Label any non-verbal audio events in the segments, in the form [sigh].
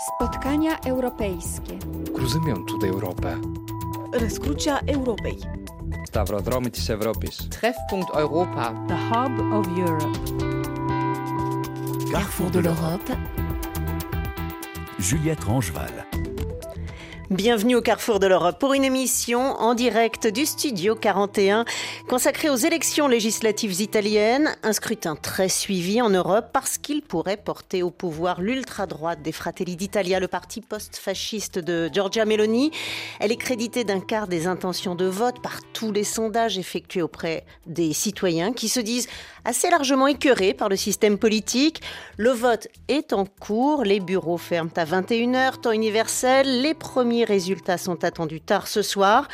Spotkania europejskie. Rozumiam tutaj Europę. Rescrucia Europei. Stavrodromy Europis. Treffpunkt Europa. The Hub of Europe. Carrefour de l'Europe. Juliette Rangeval. Bienvenue au Carrefour de l'Europe pour une émission en direct du Studio 41 consacrée aux élections législatives italiennes, un scrutin très suivi en Europe parce qu'il pourrait porter au pouvoir l'ultra-droite des Fratelli d'Italia, le parti post-fasciste de Giorgia Meloni. Elle est créditée d'un quart des intentions de vote par tous les sondages effectués auprès des citoyens qui se disent assez largement écœurés par le système politique. Le vote est en cours, les bureaux ferment à 21h, temps universel, les premiers résultats sont attendus tard ce soir.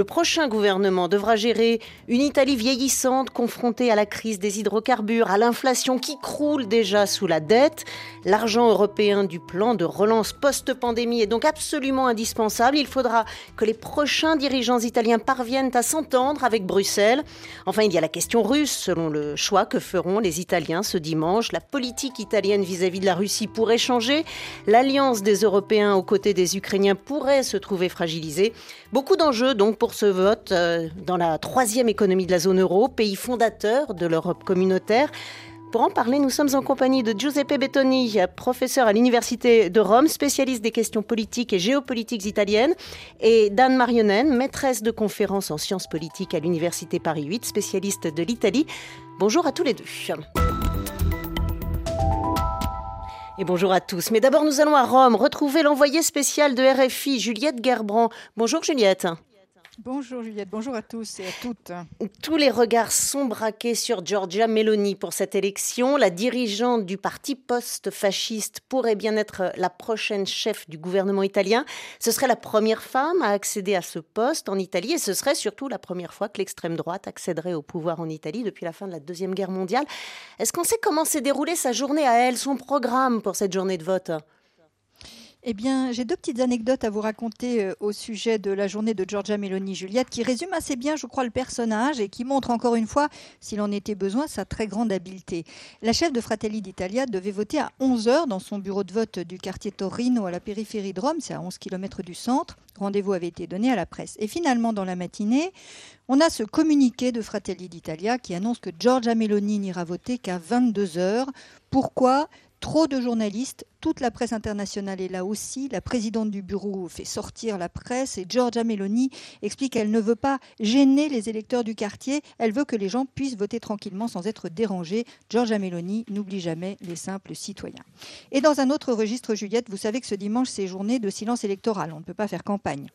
Le prochain gouvernement devra gérer une Italie vieillissante confrontée à la crise des hydrocarbures, à l'inflation qui croule déjà sous la dette. L'argent européen du plan de relance post-pandémie est donc absolument indispensable. Il faudra que les prochains dirigeants italiens parviennent à s'entendre avec Bruxelles. Enfin, il y a la question russe. Selon le choix que feront les Italiens ce dimanche, la politique italienne vis-à-vis de la Russie pourrait changer. L'alliance des Européens aux côtés des Ukrainiens pourrait se trouver fragilisée. Beaucoup d'enjeux donc pour ce vote euh, dans la troisième économie de la zone euro, pays fondateur de l'Europe communautaire. Pour en parler, nous sommes en compagnie de Giuseppe Bettoni, professeur à l'Université de Rome, spécialiste des questions politiques et géopolitiques italiennes, et d'Anne Marionen, maîtresse de conférences en sciences politiques à l'Université Paris 8, spécialiste de l'Italie. Bonjour à tous les deux. Et bonjour à tous. Mais d'abord, nous allons à Rome retrouver l'envoyé spécial de RFI, Juliette Gerbrand. Bonjour Juliette. Bonjour Juliette, bonjour à tous et à toutes. Tous les regards sont braqués sur Giorgia Meloni pour cette élection. La dirigeante du parti post-fasciste pourrait bien être la prochaine chef du gouvernement italien. Ce serait la première femme à accéder à ce poste en Italie et ce serait surtout la première fois que l'extrême droite accéderait au pouvoir en Italie depuis la fin de la Deuxième Guerre mondiale. Est-ce qu'on sait comment s'est déroulée sa journée à elle, son programme pour cette journée de vote? Eh bien, j'ai deux petites anecdotes à vous raconter euh, au sujet de la journée de Giorgia Meloni Juliette, qui résume assez bien, je crois, le personnage et qui montre encore une fois, s'il en était besoin, sa très grande habileté. La chef de Fratelli d'Italia devait voter à 11h dans son bureau de vote du quartier Torino à la périphérie de Rome, c'est à 11 km du centre. Rendez-vous avait été donné à la presse. Et finalement, dans la matinée, on a ce communiqué de Fratelli d'Italia qui annonce que Giorgia Meloni n'ira voter qu'à 22h. Pourquoi? Trop de journalistes, toute la presse internationale est là aussi. La présidente du bureau fait sortir la presse et Giorgia Meloni explique qu'elle ne veut pas gêner les électeurs du quartier. Elle veut que les gens puissent voter tranquillement sans être dérangés. Giorgia Meloni n'oublie jamais les simples citoyens. Et dans un autre registre, Juliette, vous savez que ce dimanche, c'est journée de silence électoral. On ne peut pas faire campagne.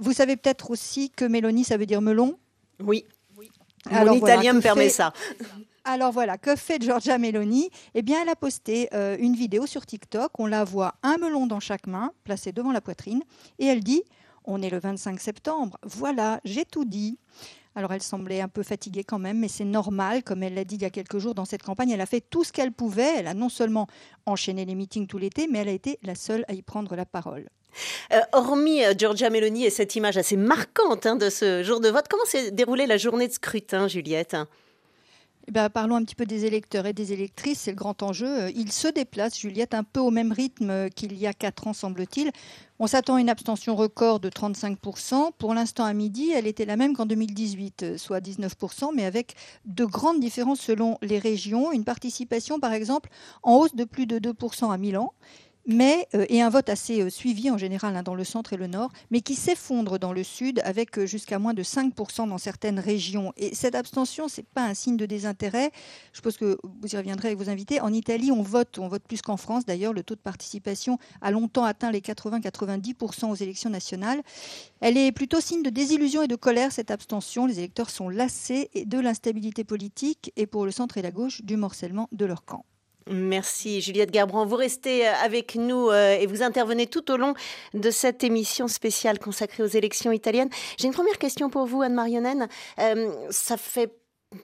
Vous savez peut-être aussi que Meloni, ça veut dire melon? Oui. Alors, Mon italien me permet ça. Alors voilà, que fait Giorgia Meloni? Eh bien, elle a posté euh, une vidéo sur TikTok. On la voit un melon dans chaque main, placé devant la poitrine, et elle dit On est le 25 septembre. Voilà, j'ai tout dit. Alors elle semblait un peu fatiguée quand même, mais c'est normal, comme elle l'a dit il y a quelques jours dans cette campagne, elle a fait tout ce qu'elle pouvait. Elle a non seulement enchaîné les meetings tout l'été, mais elle a été la seule à y prendre la parole. Euh, hormis euh, Giorgia Meloni et cette image assez marquante hein, de ce jour de vote, comment s'est déroulée la journée de scrutin, Juliette? Eh ben, parlons un petit peu des électeurs et des électrices, c'est le grand enjeu. Euh, ils se déplacent, Juliette, un peu au même rythme qu'il y a quatre ans, semble-t-il. On s'attend à une abstention record de 35%. Pour l'instant, à midi, elle était la même qu'en 2018, euh, soit 19%, mais avec de grandes différences selon les régions. Une participation, par exemple, en hausse de plus de 2% à Milan mais, euh, et un vote assez euh, suivi en général hein, dans le centre et le nord, mais qui s'effondre dans le sud avec euh, jusqu'à moins de 5% dans certaines régions. Et cette abstention, ce n'est pas un signe de désintérêt. Je pense que vous y reviendrez avec vos invités. En Italie, on vote, on vote plus qu'en France. D'ailleurs, le taux de participation a longtemps atteint les 80-90% aux élections nationales. Elle est plutôt signe de désillusion et de colère, cette abstention. Les électeurs sont lassés de l'instabilité politique et pour le centre et la gauche, du morcellement de leur camp. Merci Juliette Garbrand. Vous restez euh, avec nous euh, et vous intervenez tout au long de cette émission spéciale consacrée aux élections italiennes. J'ai une première question pour vous, Anne Marionne. Euh, ça fait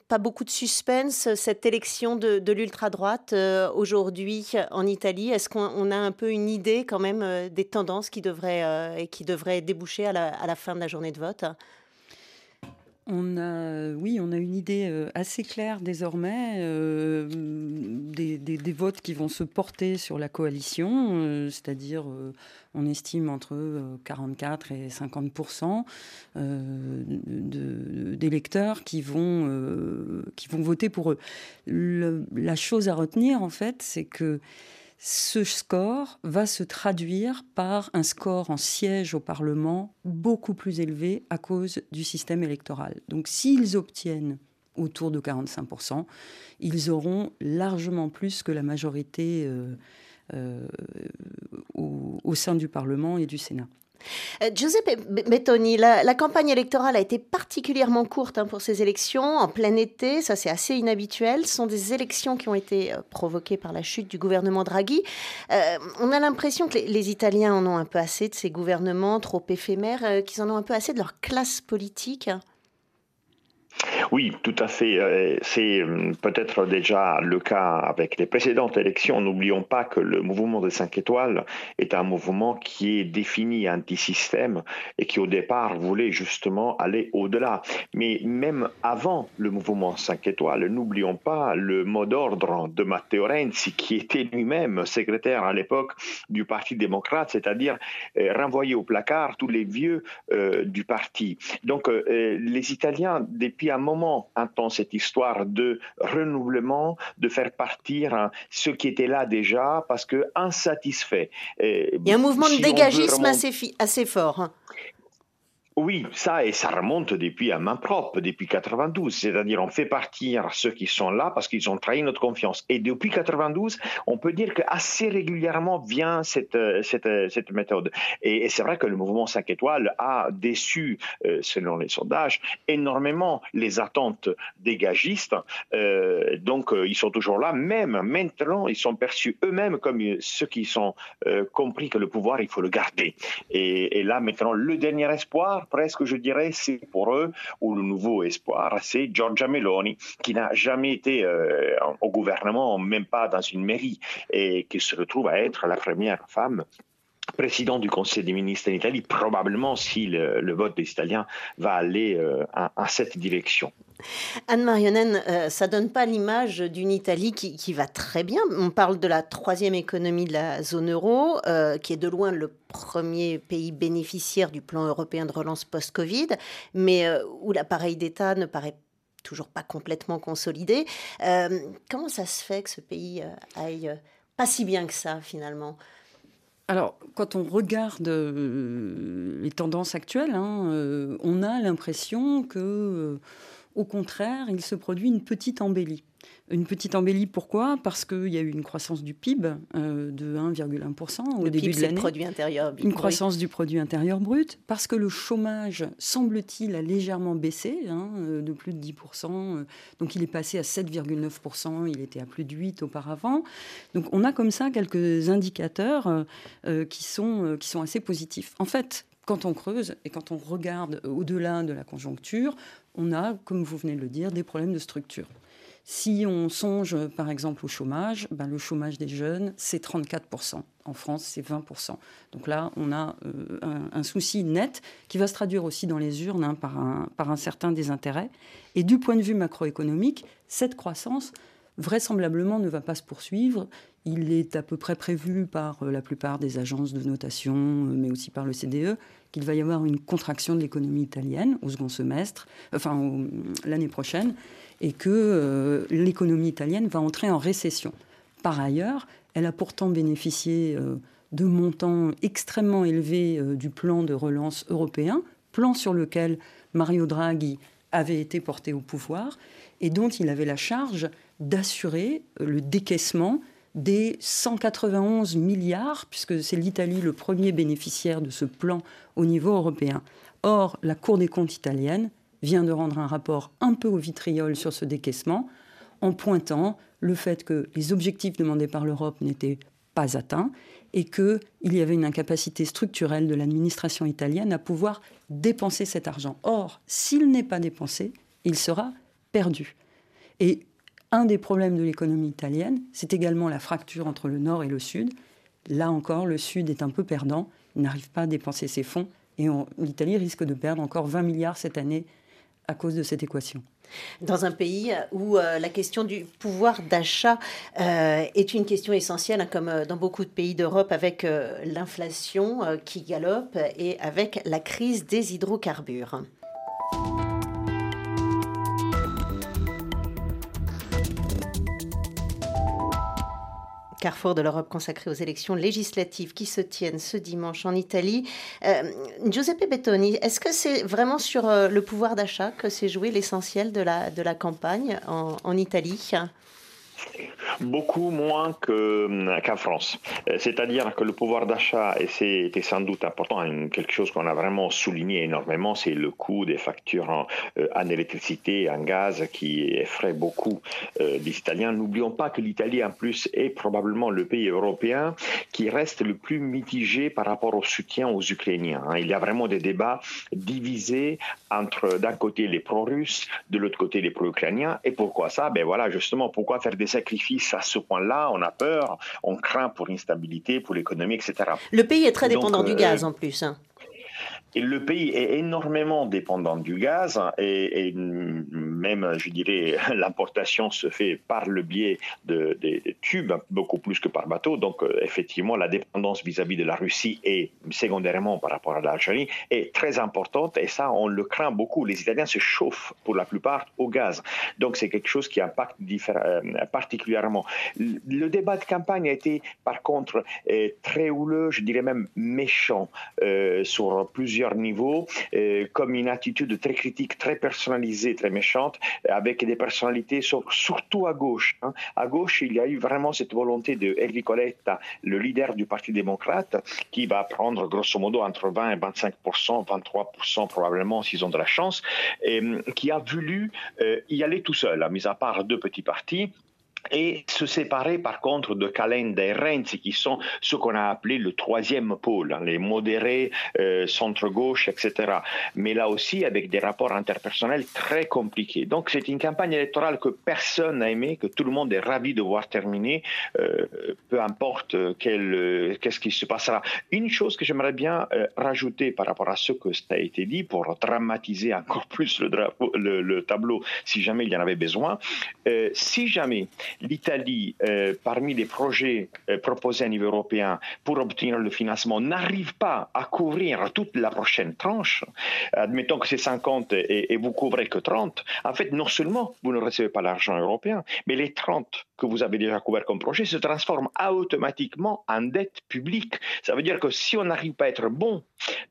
pas beaucoup de suspense, cette élection de, l'ultra-droite aujourd'hui en Italie. Est-ce qu'on a un peu une idée quand même des tendances qui devraient, et qui devraient déboucher à la fin de la journée de vote? On a, oui, on a une idée euh, assez claire désormais euh, des, votes qui vont se porter sur la coalition, euh, c'est-à-dire on estime entre 44 et 50% d'électeurs qui vont qui vont voter pour eux. la chose à retenir en fait, c'est que ce score va se traduire par un score en siège au Parlement beaucoup plus élevé à cause du système électoral. Donc s'ils obtiennent autour de 45%, ils auront largement plus que la majorité euh, euh, au sein du Parlement et du Sénat. Euh, Giuseppe Bettoni, la, campagne électorale a été particulièrement courte hein, pour ces élections, en plein été, ça c'est assez inhabituel. Ce sont des élections qui ont été euh, provoquées par la chute du gouvernement Draghi. Euh, on a l'impression que les, Italiens en ont un peu assez de ces gouvernements trop éphémères, qu'ils en ont un peu assez de leur classe politique. Oui, tout à fait. Euh, c'est euh, peut-être déjà le cas avec les précédentes élections. N'oublions pas que le mouvement des 5 étoiles est un mouvement qui est défini anti-système et qui au départ voulait justement aller au-delà. Mais même avant le mouvement 5 étoiles, n'oublions pas le mot d'ordre de Matteo Renzi qui était lui-même secrétaire à l'époque du Parti démocrate, c'est-à-dire euh, renvoyer au placard tous les vieux du parti. Donc les Italiens, depuis un moment entend cette histoire de renouvellement, de faire partir hein, ceux qui étaient là déjà parce que insatisfaits. Il y a un mouvement de dégagisme assez, fort. Oui, ça, et ça remonte depuis à main propre, depuis 92. C'est-à-dire, on fait partir ceux qui sont là parce qu'ils ont trahi notre confiance. Et depuis 92, on peut dire qu'assez régulièrement vient cette, cette, cette méthode. Et, c'est vrai que le mouvement 5 étoiles a déçu, euh, selon les sondages, énormément les attentes dégagistes. Euh, donc, euh, ils sont toujours là. Même maintenant, ils sont perçus eux-mêmes comme ceux qui sont compris que le pouvoir, il faut le garder. Et, et là, maintenant, le dernier espoir, presque, je dirais, c'est pour eux, ou le nouveau espoir, c'est Giorgia Meloni, qui n'a jamais été euh, au gouvernement, même pas dans une mairie, et qui se retrouve à être la première femme président du Conseil des ministres en Italie, probablement si le, vote des Italiens va aller euh, à, cette direction. Anne Marionnen, euh, ça donne pas l'image d'une Italie qui, va très bien. On parle de la troisième économie de la zone euro, euh, qui est de loin le premier pays bénéficiaire du plan européen de relance post-Covid, mais où l'appareil d'État ne paraît toujours pas complètement consolidé. comment ça se fait que ce pays aille pas si bien que ça finalement? Alors, quand on regarde euh, les tendances actuelles, hein, euh, on a l'impression que, euh, au contraire, il se produit une petite embellie. Une petite embellie, pourquoi? Parce qu'il y a eu une croissance du PIB euh, de 1,1% au début de l'année. produit intérieur Une croissance du produit intérieur brut, parce que le chômage, semble-t-il, a légèrement baissé, hein, euh, de plus de 10%. Euh, donc il est passé à 7,9%, il était à plus de 8% auparavant. Donc on a comme ça quelques indicateurs qui, sont, qui sont assez positifs. En fait, quand on creuse et quand on regarde au-delà de la conjoncture, on a, comme vous venez de le dire, des problèmes de structure. Si on songe par exemple au chômage, ben, le chômage des jeunes, c'est 34%. En France, c'est 20%. Donc là, on a euh, un, souci net qui va se traduire aussi dans les urnes hein, par, un, par un certain désintérêt. Et du point de vue macroéconomique, cette croissance, vraisemblablement, ne va pas se poursuivre. Il est à peu près prévu par euh, la plupart des agences de notation, euh, mais aussi par le CDE, qu'il va y avoir une contraction de l'économie italienne au second semestre, enfin l'année prochaine et que euh, l'économie italienne va entrer en récession. Par ailleurs, elle a pourtant bénéficié euh, de montants extrêmement élevés euh, du plan de relance européen, plan sur lequel Mario Draghi avait été porté au pouvoir et dont il avait la charge d'assurer le décaissement des 191 milliards, puisque c'est l'Italie le premier bénéficiaire de ce plan au niveau européen. Or, la Cour des comptes italienne vient de rendre un rapport un peu au vitriol sur ce décaissement, en pointant le fait que les objectifs demandés par l'Europe n'étaient pas atteints et qu'il y avait une incapacité structurelle de l'administration italienne à pouvoir dépenser cet argent. Or, s'il n'est pas dépensé, il sera perdu. Et un des problèmes de l'économie italienne, c'est également la fracture entre le nord et le sud. Là encore, le sud est un peu perdant, il n'arrive pas à dépenser ses fonds, et l'Italie risque de perdre encore 20 milliards cette année à cause de cette équation. Dans un pays où euh, la question du pouvoir d'achat euh, est une question essentielle, hein, comme euh, dans beaucoup de pays d'Europe, avec l'inflation qui galope et avec la crise des hydrocarbures. Carrefour de l'Europe consacré aux élections législatives qui se tiennent ce dimanche en Italie. Euh, Giuseppe Bettoni, est-ce que c'est vraiment sur euh, le pouvoir d'achat que s'est joué l'essentiel de la, de la campagne en, en Italie? Beaucoup moins euh, qu'en France. Euh, c'est-à-dire que le pouvoir d'achat, et c'était sans doute important, hein, quelque chose qu'on a vraiment souligné énormément, c'est le coût des factures en, euh, électricité en gaz qui effraie beaucoup les Italiens. N'oublions pas que l'Italie, en plus, est probablement le pays européen qui reste le plus mitigé par rapport au soutien aux Ukrainiens. Hein. Il y a vraiment des débats divisés entre, d'un côté, les pro-russes, de l'autre côté, les pro-ukrainiens. Et pourquoi ça? Ben voilà, justement, pourquoi faire des sacrifices à ce point-là, on a peur, on craint pour l'instabilité, pour l'économie, etc. Le pays est très dépendant du gaz euh, en plus. Hein. Le pays est énormément dépendant du gaz et, même, je dirais, [laughs] l'importation se fait par le biais de, des tubes, beaucoup plus que par bateau. Donc, euh, effectivement, la dépendance vis-à-vis de la Russie et secondairement par rapport à l'Algérie est très importante et ça, on le craint beaucoup. Les Italiens se chauffent pour la plupart au gaz. Donc, c'est quelque chose qui impacte euh, particulièrement. Le débat de campagne a été, par contre, euh, très houleux, je dirais même méchant sur plusieurs niveaux, euh, comme une attitude très critique, très personnalisée, très méchante, avec des personnalités surtout à gauche. Hein. À gauche, il y a eu vraiment cette volonté de Enrico le leader du Parti démocrate, qui va prendre grosso modo entre 20 et 25% 23% probablement s'ils ont de la chance, et, qui a voulu euh, y aller tout seul, à mis à part deux petits partis et se séparer par contre de Calenda et Renzi, qui sont ce qu'on a appelé le troisième pôle, hein, les modérés, euh, centre-gauche, etc. Mais là aussi avec des rapports interpersonnels très compliqués. Donc c'est une campagne électorale que personne n'a aimé, que tout le monde est ravi de voir terminer, euh, peu importe quel, qu'est-ce qui se passera. Une chose que j'aimerais bien euh, rajouter par rapport à ce que ça a été dit, pour dramatiser encore [laughs] plus le, le, le tableau, si jamais il y en avait besoin, euh, si jamais l'Italie, euh, parmi les projets euh, proposés à niveau européen pour obtenir le financement, n'arrive pas à couvrir toute la prochaine tranche, admettons que c'est 50 et, et, vous couvrez que 30, en fait, non seulement vous ne recevez pas l'argent européen, mais les 30 que vous avez déjà couvert comme projet se transforment automatiquement en dette publique. Ça veut dire que si on n'arrive pas à être bon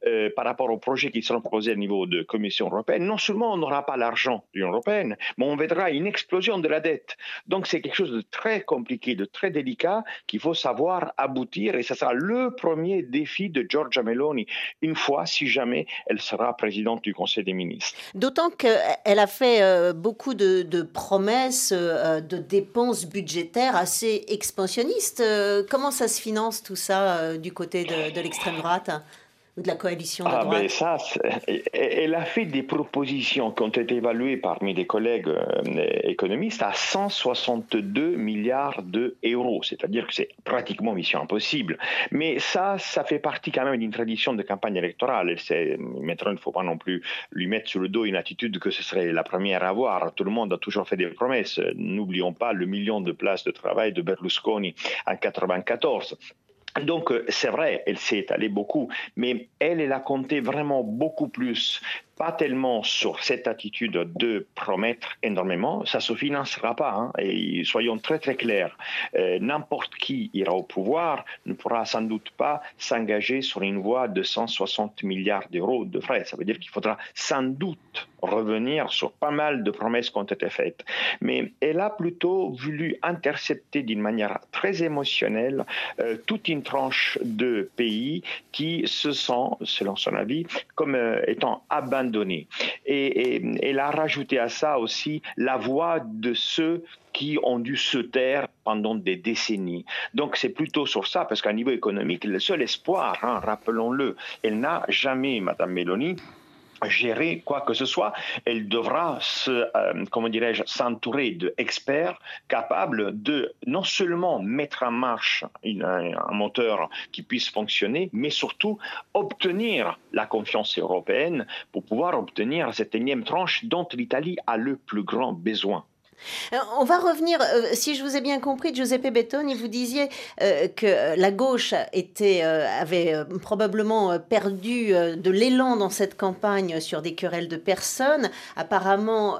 euh, par rapport aux projets qui seront proposés au niveau de Commission européenne, non seulement on n'aura pas l'argent de l'Union européenne, mais on verra une explosion de la dette. Donc c'est quelque chose de très compliqué, de très délicat qu'il faut savoir aboutir et ce sera le premier défi de Giorgia Meloni une fois, si jamais elle sera présidente du Conseil des ministres. D'autant qu'elle a fait euh, beaucoup de, promesses euh, de dépenses budgétaires assez expansionnistes. comment ça se finance tout ça du côté de l'extrême droite? Ou de la coalition de ah, droite ça, Elle a fait des propositions qui ont été évaluées parmi des collègues euh, économistes à 162 milliards d'euros, c'est-à-dire que c'est pratiquement mission impossible. Mais ça, ça fait partie quand même d'une tradition de campagne électorale. Maintenant, il ne faut pas non plus lui mettre sur le dos une attitude que ce serait la première à avoir. Tout le monde a toujours fait des promesses. N'oublions pas le million de places de travail de Berlusconi en 1994. Donc, euh, c'est vrai, elle s'est étalée beaucoup, mais elle, elle a compté vraiment beaucoup plus pas tellement sur cette attitude de promettre énormément, ça se financera pas. Hein, et soyons très très clairs, euh, n'importe qui ira au pouvoir ne pourra sans doute pas s'engager sur une voie de 160 milliards d'euros de frais. Ça veut dire qu'il faudra sans doute revenir sur pas mal de promesses qui ont été faites. Mais elle a plutôt voulu intercepter d'une manière très émotionnelle euh, toute une tranche de pays qui se sent, selon son avis, comme euh, étant abandonnés Et, elle a rajouté à ça aussi la voix de ceux qui ont dû se taire pendant des décennies. Donc c'est plutôt sur ça, parce qu'à niveau économique, le seul espoir, hein, rappelons-le, elle n'a jamais, Madame Mélanie, gérer quoi que ce soit, elle devra se, euh, comment dirais-je, s'entourer d'experts capables de non seulement mettre en marche un moteur qui puisse fonctionner, mais surtout obtenir la confiance européenne pour pouvoir obtenir cette énième tranche dont l'Italie a le plus grand besoin. Euh, on va revenir, euh, si je vous ai bien compris, Giuseppe Bettoni, vous disiez euh, que la gauche était, avait probablement perdu de l'élan dans cette campagne sur des querelles de personnes. Apparemment,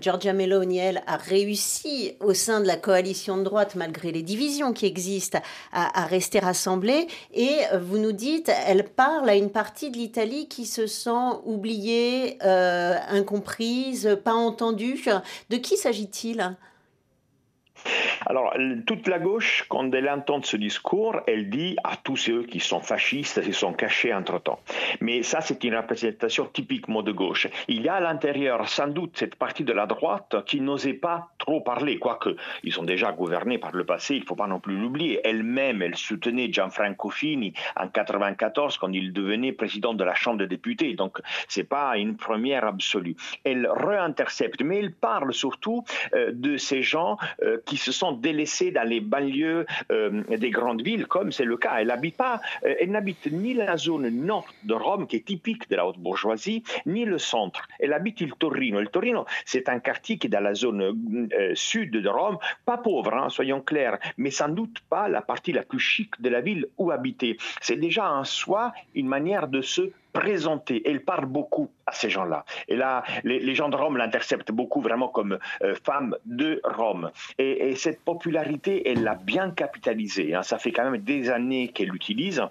Giorgia Meloni, elle, a réussi au sein de la coalition de droite, malgré les divisions qui existent, à, à rester rassemblée. Et vous nous dites, elle parle à une partie de l'Italie qui se sent oubliée, incomprise, pas entendue. De qui s'agit-il? subtiler. Alors, toute la gauche, quand elle entend ce discours, elle dit à tous ceux qui sont fascistes, qui sont cachés entre-temps. Mais ça, c'est une représentation typiquement de gauche. Il y a à l'intérieur, sans doute, cette partie de la droite qui n'osait pas trop parler, quoique ils ont déjà gouverné par le passé, il ne faut pas non plus l'oublier. Elle-même, elle soutenait Gianfranco Fini en 1994 quand il devenait président de la Chambre des députés. Donc, ce n'est pas une première absolue. Elle réintercepte, mais elle parle surtout euh, de ces gens euh, qui se sont délaissés dans les banlieues euh, des grandes villes, comme c'est le cas. Elle n'habite pas, elle n'habite ni la zone nord de Rome, qui est typique de la haute bourgeoisie, ni le centre. Elle habite il Torino. Le Torino, c'est un quartier qui est dans la zone sud de Rome, pas pauvre, hein, soyons clairs, mais sans doute pas la partie la plus chic de la ville où habiter. C'est déjà en soi une manière de se Elle parle beaucoup à ces gens-là. Et là, les, gens de Rome l'interceptent beaucoup vraiment comme euh, femme de Rome. Et, cette popularité, elle l'a bien capitalisée. Hein. Ça fait quand même des années qu'elle l'utilise.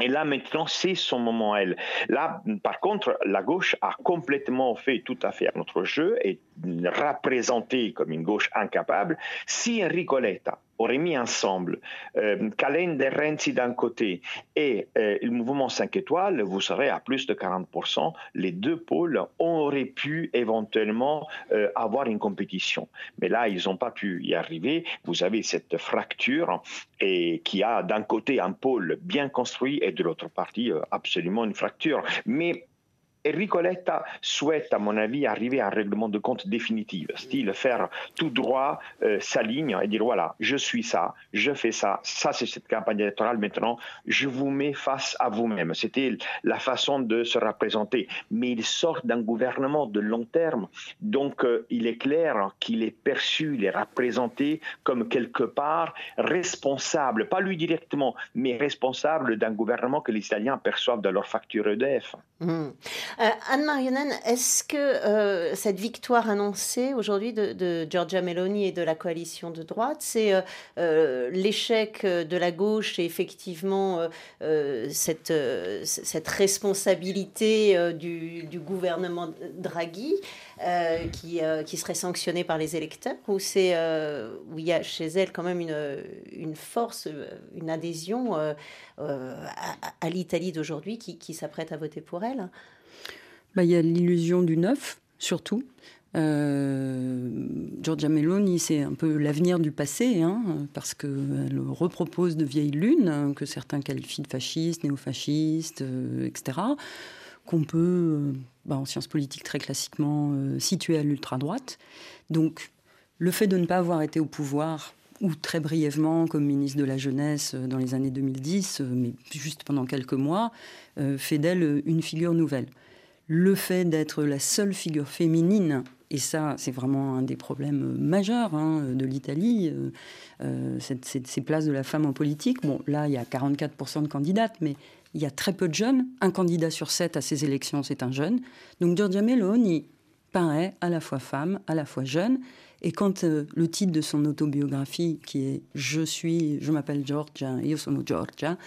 Et là, maintenant, c'est son moment, elle. Là, par contre, la gauche a complètement fait tout à fait un autre jeu et représenté comme une gauche incapable. Si Enrico Letta aurait mis ensemble euh, Calenda et Renzi d'un côté et euh, le mouvement 5 étoiles, vous serez à plus de 40%. Les deux pôles auraient pu éventuellement euh, avoir une compétition. Mais là, ils n'ont pas pu y arriver. Vous avez cette fracture et qui a d'un côté un pôle bien construit et de l'autre partie euh, absolument une fracture. Mais Enrico Letta souhaite, à mon avis, arriver à un règlement de compte définitif, style faire tout droit euh, sa ligne et dire voilà, je suis ça, je fais ça, ça c'est cette campagne électorale, maintenant je vous mets face à vous-même. C'était la façon de se représenter. Mais il sort d'un gouvernement de long terme, donc euh, il est clair qu'il est perçu, il est représenté comme quelque part responsable, pas lui directement, mais responsable d'un gouvernement que les Italiens perçoivent dans leur facture EDF. Mmh. Euh, Anne Marionen, est-ce que euh, cette victoire annoncée aujourd'hui de, Giorgia Meloni et de la coalition de droite, c'est euh, l'échec de la gauche et effectivement cette, cette responsabilité du, gouvernement Draghi qui, qui serait sanctionné par les électeurs ou c'est où il y a chez elle quand même une, une force, une adhésion à, l'Italie d'aujourd'hui qui, qui s'apprête à voter pour elle? Bah, y a l'illusion du neuf, surtout. Euh, Giorgia Meloni, c'est un peu l'avenir du passé, hein, parce qu'elle repropose de vieilles lunes, que certains qualifient de fascistes, néofascistes, euh, etc., qu'on peut, euh, bah, en sciences politiques très classiquement, situer à l'ultra-droite. Donc, le fait de ne pas avoir été au pouvoir, ou très brièvement comme ministre de la Jeunesse dans les années 2010, mais juste pendant quelques mois, fait d'elle une figure nouvelle le fait d'être la seule figure féminine, et ça c'est vraiment un des problèmes majeurs hein, de l'Italie, euh, euh, ces places de la femme en politique. Bon, là il y a 44% de candidates, mais il y a très peu de jeunes. Un candidat sur sept à ces élections, c'est un jeune. Donc Giorgia Meloni paraît à la fois femme, à la fois jeune. Et quand euh, le titre de son autobiographie, qui est Je suis, je m'appelle Giorgia, io sono Giorgia,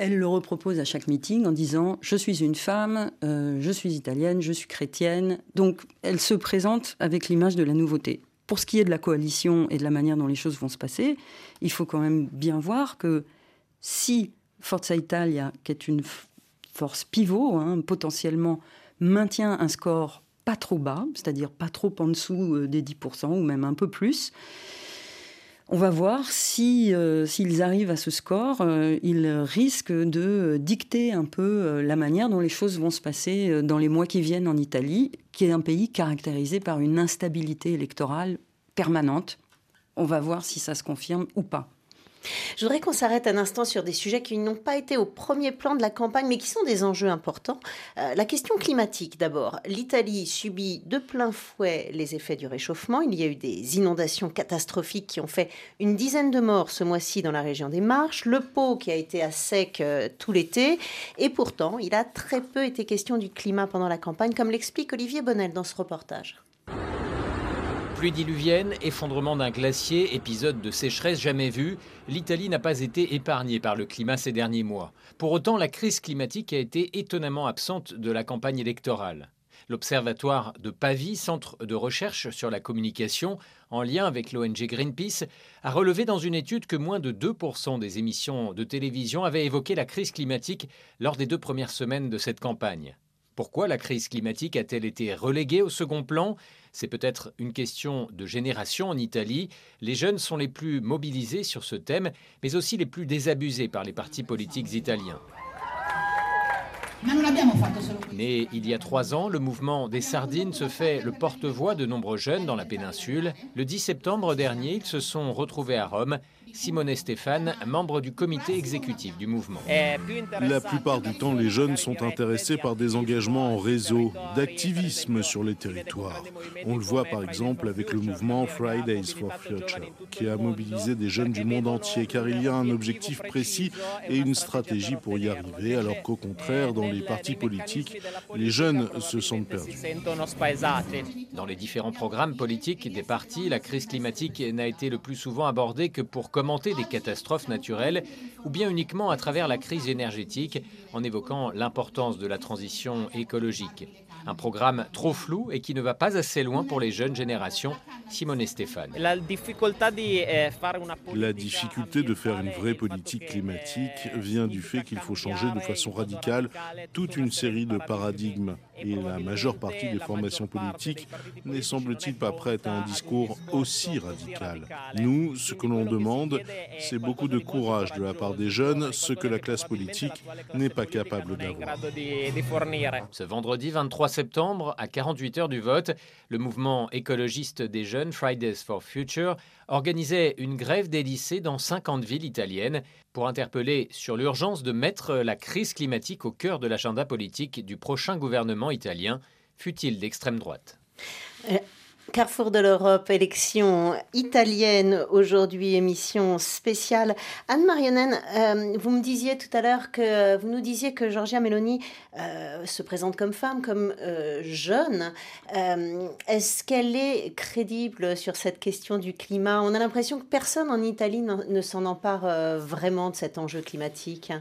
elle le repropose à chaque meeting en disant Je suis une femme, euh, je suis italienne, je suis chrétienne. Donc elle se présente avec l'image de la nouveauté. Pour ce qui est de la coalition et de la manière dont les choses vont se passer, il faut quand même bien voir que si Forza Italia, qui est une force pivot, hein, potentiellement maintient un score pas trop bas, c'est-à-dire pas trop en dessous euh, des 10% ou même un peu plus, On va voir si euh, s'ils arrivent à ce score, euh, ils risquent de dicter un peu euh, la manière dont les choses vont se passer dans les mois qui viennent en Italie, qui est un pays caractérisé par une instabilité électorale permanente. On va voir si ça se confirme ou pas. Je voudrais qu'on s'arrête un instant sur des sujets qui n'ont pas été au premier plan de la campagne, mais qui sont des enjeux importants. Euh, la question climatique, d'abord. L'Italie subit de plein fouet les effets du réchauffement. Il y a eu des inondations catastrophiques qui ont fait une dizaine de morts ce mois-ci dans la région des Marches, le pot qui a été à sec euh, tout l'été. Et pourtant, il a très peu été question du climat pendant la campagne, comme l'explique Olivier Bonnel dans ce reportage. Pluie diluvienne, effondrement d'un glacier, épisode de sécheresse jamais vu, l'Italie n'a pas été épargnée par le climat ces derniers mois. Pour autant, la crise climatique a été étonnamment absente de la campagne électorale. L'Observatoire de Pavie, centre de recherche sur la communication, en lien avec l'ONG Greenpeace, a relevé dans une étude que moins de 2% des émissions de télévision avaient évoqué la crise climatique lors des deux premières semaines de cette campagne. Pourquoi la crise climatique a-t-elle été reléguée au second plan? C'est peut-être une question de génération en Italie. Les jeunes sont les plus mobilisés sur ce thème, mais aussi les plus désabusés par les partis politiques italiens. Né il y a trois ans, le mouvement des sardines se fait le porte-voix de nombreux jeunes dans la péninsule. Le 10 septembre dernier, ils se sont retrouvés à Rome Simone Stéphane, membre du comité exécutif du mouvement. La plupart du temps, les jeunes sont intéressés par des engagements en réseau, d'activisme sur les territoires. On le voit par exemple avec le mouvement Fridays for Future, qui a mobilisé des jeunes du monde entier, car il y a un objectif précis et une stratégie pour y arriver, alors qu'au contraire, dans les partis politiques, les jeunes se sentent perdus. Dans les différents programmes politiques des partis, la crise climatique n'a été le plus souvent abordée que pour commenter des catastrophes naturelles ou bien uniquement à travers la crise énergétique en évoquant l'importance de la transition écologique. Un programme trop flou et qui ne va pas assez loin pour les jeunes générations. Simone Stéphane. La difficulté de faire une vraie politique climatique vient du fait qu'il faut changer de façon radicale toute une série de paradigmes. Et la majeure partie des formations politiques n'est semble-t-il pas prête à un discours aussi radical. Nous, ce que l'on demande, c'est beaucoup de courage de la part des jeunes, ce que la classe politique n'est pas capable d'avoir. Ce vendredi 23 septembre, à 48 heures du vote, le mouvement écologiste des jeunes Fridays for Future organisait une grève des lycées dans 50 villes italiennes pour interpeller sur l'urgence de mettre la crise climatique au cœur de l'agenda politique du prochain gouvernement italien, fut-il d'extrême droite. Euh, Carrefour de l'Europe, élection italienne aujourd'hui, émission spéciale. Anne Marionne, euh, vous me disiez tout à l'heure que vous nous disiez que Giorgia Meloni euh, se présente comme femme, comme euh, jeune. Est-ce qu'elle est crédible sur cette question du climat? On a l'impression que personne en Italie ne s'en empare vraiment de cet enjeu climatique.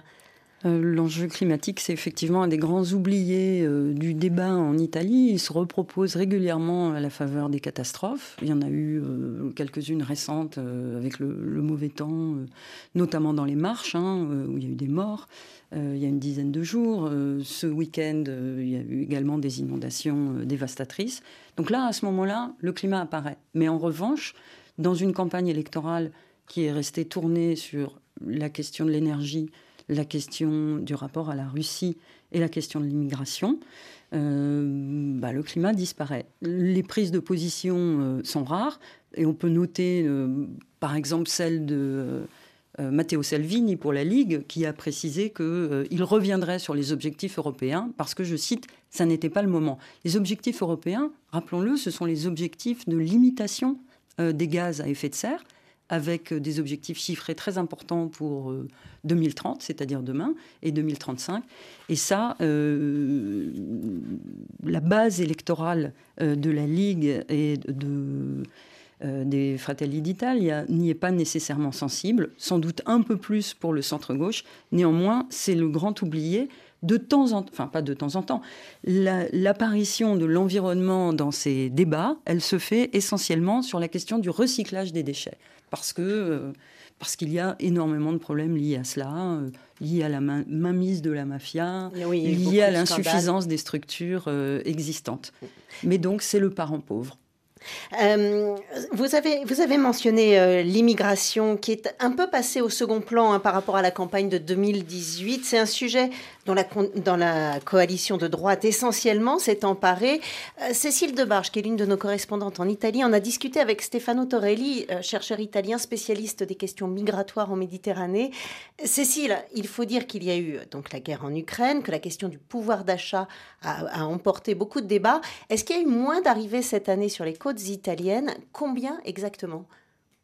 Euh, l'enjeu climatique, c'est effectivement un des grands oubliés euh, du débat en Italie. Il se repropose régulièrement à la faveur des catastrophes. Il y en a eu euh, quelques-unes récentes avec le, mauvais temps, notamment dans les marches, hein, où il y a eu des morts. il y a une dizaine de jours. ce week-end, il y a eu également des inondations dévastatrices. Donc là, à ce moment-là, le climat apparaît. Mais en revanche, dans une campagne électorale qui est restée tournée sur la question de l'énergie, la question du rapport à la Russie et la question de l'immigration, euh, bah, le climat disparaît. Les prises de position euh, sont rares et on peut noter euh, par exemple celle de Matteo Salvini pour la Ligue qui a précisé qu'il reviendrait sur les objectifs européens parce que, je cite, ça n'était pas le moment. Les objectifs européens, rappelons-le, ce sont les objectifs de limitation des gaz à effet de serre avec des objectifs chiffrés très importants pour 2030, c'est-à-dire demain, et 2035. Et ça, euh, la base électorale euh, de la Ligue et de, euh, des Fratelli d'Italia n'y est pas nécessairement sensible, sans doute un peu plus pour le centre-gauche. Néanmoins, c'est le grand oublié. De temps en temps, enfin pas de temps en temps, l'apparition de l'environnement dans ces débats, elle se fait essentiellement sur la question du recyclage des déchets. Parce que parce qu'il y a énormément de problèmes liés à cela, euh, liés à la mainmise de la mafia, liés à l'insuffisance des structures euh, existantes. Mais donc c'est le parent pauvre. Euh, vous, avez, vous avez mentionné euh, l'immigration qui est un peu passée au second plan hein, par rapport à la campagne de 2018. C'est un sujet dont la, dans la coalition de droite essentiellement s'est emparée. Euh, Cécile Debarge, qui est l'une de nos correspondantes en Italie, en a discuté avec Stefano Torelli, chercheur italien spécialiste des questions migratoires en Méditerranée. Cécile, il faut dire qu'il y a eu donc la guerre en Ukraine, que la question du pouvoir d'achat a emporté beaucoup de débats. Est-ce qu'il y a eu moins d'arrivées cette année sur les côtes italiennes? Combien exactement?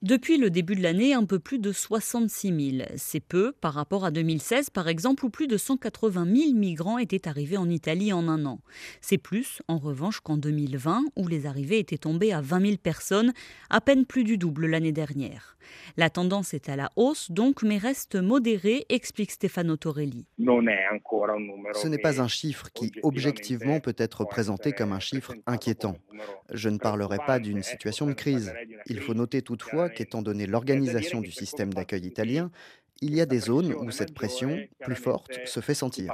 Depuis le début de l'année, un peu plus de 66 000. C'est peu par rapport à 2016, par exemple, où plus de 180 000 migrants étaient arrivés en Italie en un an. C'est plus, en revanche, qu'en 2020, où les arrivées étaient tombées à 20 000 personnes, à peine plus du double l'année dernière. La tendance est à la hausse, donc, mais reste modérée, explique Stefano Torelli. Ce n'est pas un chiffre qui, objectivement, peut être présenté comme un chiffre inquiétant. Je ne parlerai pas d'une situation de crise. Il faut noter toutefois qu'étant donné l'organisation du système d'accueil italien, il y a des zones où cette pression, plus forte, se fait sentir.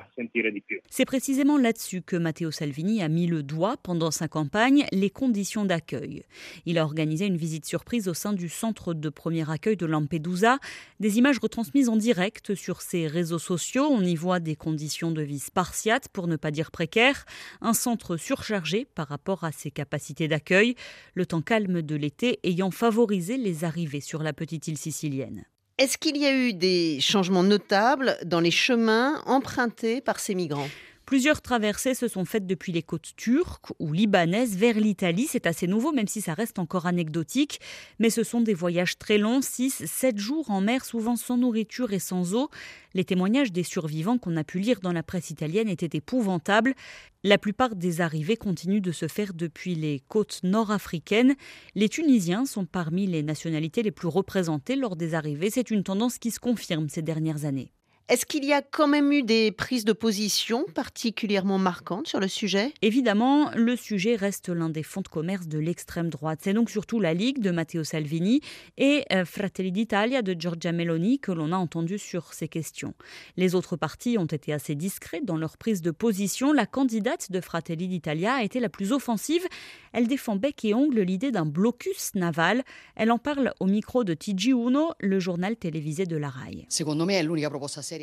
C'est précisément là-dessus que Matteo Salvini a mis le doigt pendant sa campagne, les conditions d'accueil. Il a organisé une visite surprise au sein du centre de premier accueil de Lampedusa, des images retransmises en direct sur ses réseaux sociaux. On y voit des conditions de vie spartiates, pour ne pas dire précaires, un centre surchargé par rapport à ses capacités d'accueil, le temps calme de l'été ayant favorisé les arrivées sur la petite île sicilienne. Est-ce qu'il y a eu des changements notables dans les chemins empruntés par ces migrants? Plusieurs traversées se sont faites depuis les côtes turques ou libanaises vers l'Italie. C'est assez nouveau, même si ça reste encore anecdotique. Mais ce sont des voyages très longs, 6, 7 jours en mer, souvent sans nourriture et sans eau. Les témoignages des survivants qu'on a pu lire dans la presse italienne étaient épouvantables. La plupart des arrivées continuent de se faire depuis les côtes nord-africaines. Les Tunisiens sont parmi les nationalités les plus représentées lors des arrivées. C'est une tendance qui se confirme ces dernières années. Est-ce qu'il y a quand même eu des prises de position particulièrement marquantes sur le sujet? Évidemment, le sujet reste l'un des fonds de commerce de l'extrême droite. C'est donc surtout la Ligue de Matteo Salvini et euh, Fratelli d'Italia de Giorgia Meloni que l'on a entendu sur ces questions. Les autres partis ont été assez discrets dans leur prise de position. La candidate de Fratelli d'Italia a été la plus offensive. Elle défend bec et ongle l'idée d'un blocus naval. Elle en parle au micro de TG Uno, le journal télévisé de la RAI.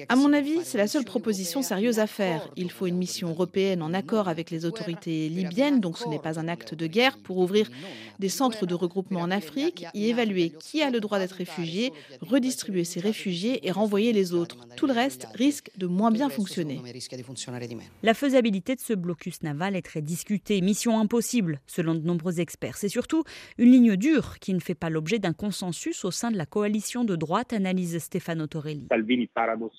À mon avis, c'est la seule proposition sérieuse à faire. Il faut une mission européenne en accord avec les autorités libyennes, donc ce n'est pas un acte de guerre, pour ouvrir des centres de regroupement en Afrique, y évaluer qui a le droit d'être réfugié, redistribuer ces réfugiés et renvoyer les autres. Tout le reste risque de moins bien fonctionner. La faisabilité de ce blocus naval est très discutée. Mission impossible, selon de nombreux experts. C'est surtout une ligne dure qui ne fait pas l'objet d'un consensus au sein de la coalition de droite, analyse Stefano Torelli. Paradoxalement,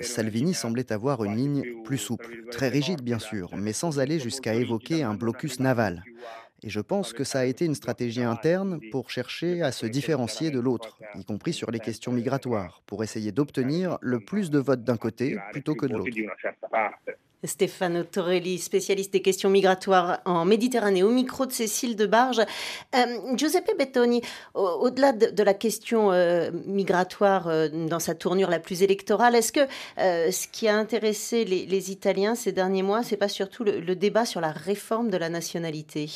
Salvini semblait avoir une ligne plus souple, très rigide bien sûr, mais sans aller jusqu'à évoquer un blocus naval. Et je pense que ça a été une stratégie interne pour chercher à se différencier de l'autre, y compris sur les questions migratoires, pour essayer d'obtenir le plus de votes d'un côté plutôt que de l'autre. Stéphane Torelli, spécialiste des questions migratoires en Méditerranée, au micro de Cécile Debarge. Euh, Giuseppe Bettoni, au-delà de, la question euh, migratoire euh, dans sa tournure la plus électorale, est-ce que ce qui a intéressé les, Italiens ces derniers mois, c'est pas surtout le débat sur la réforme de la nationalité?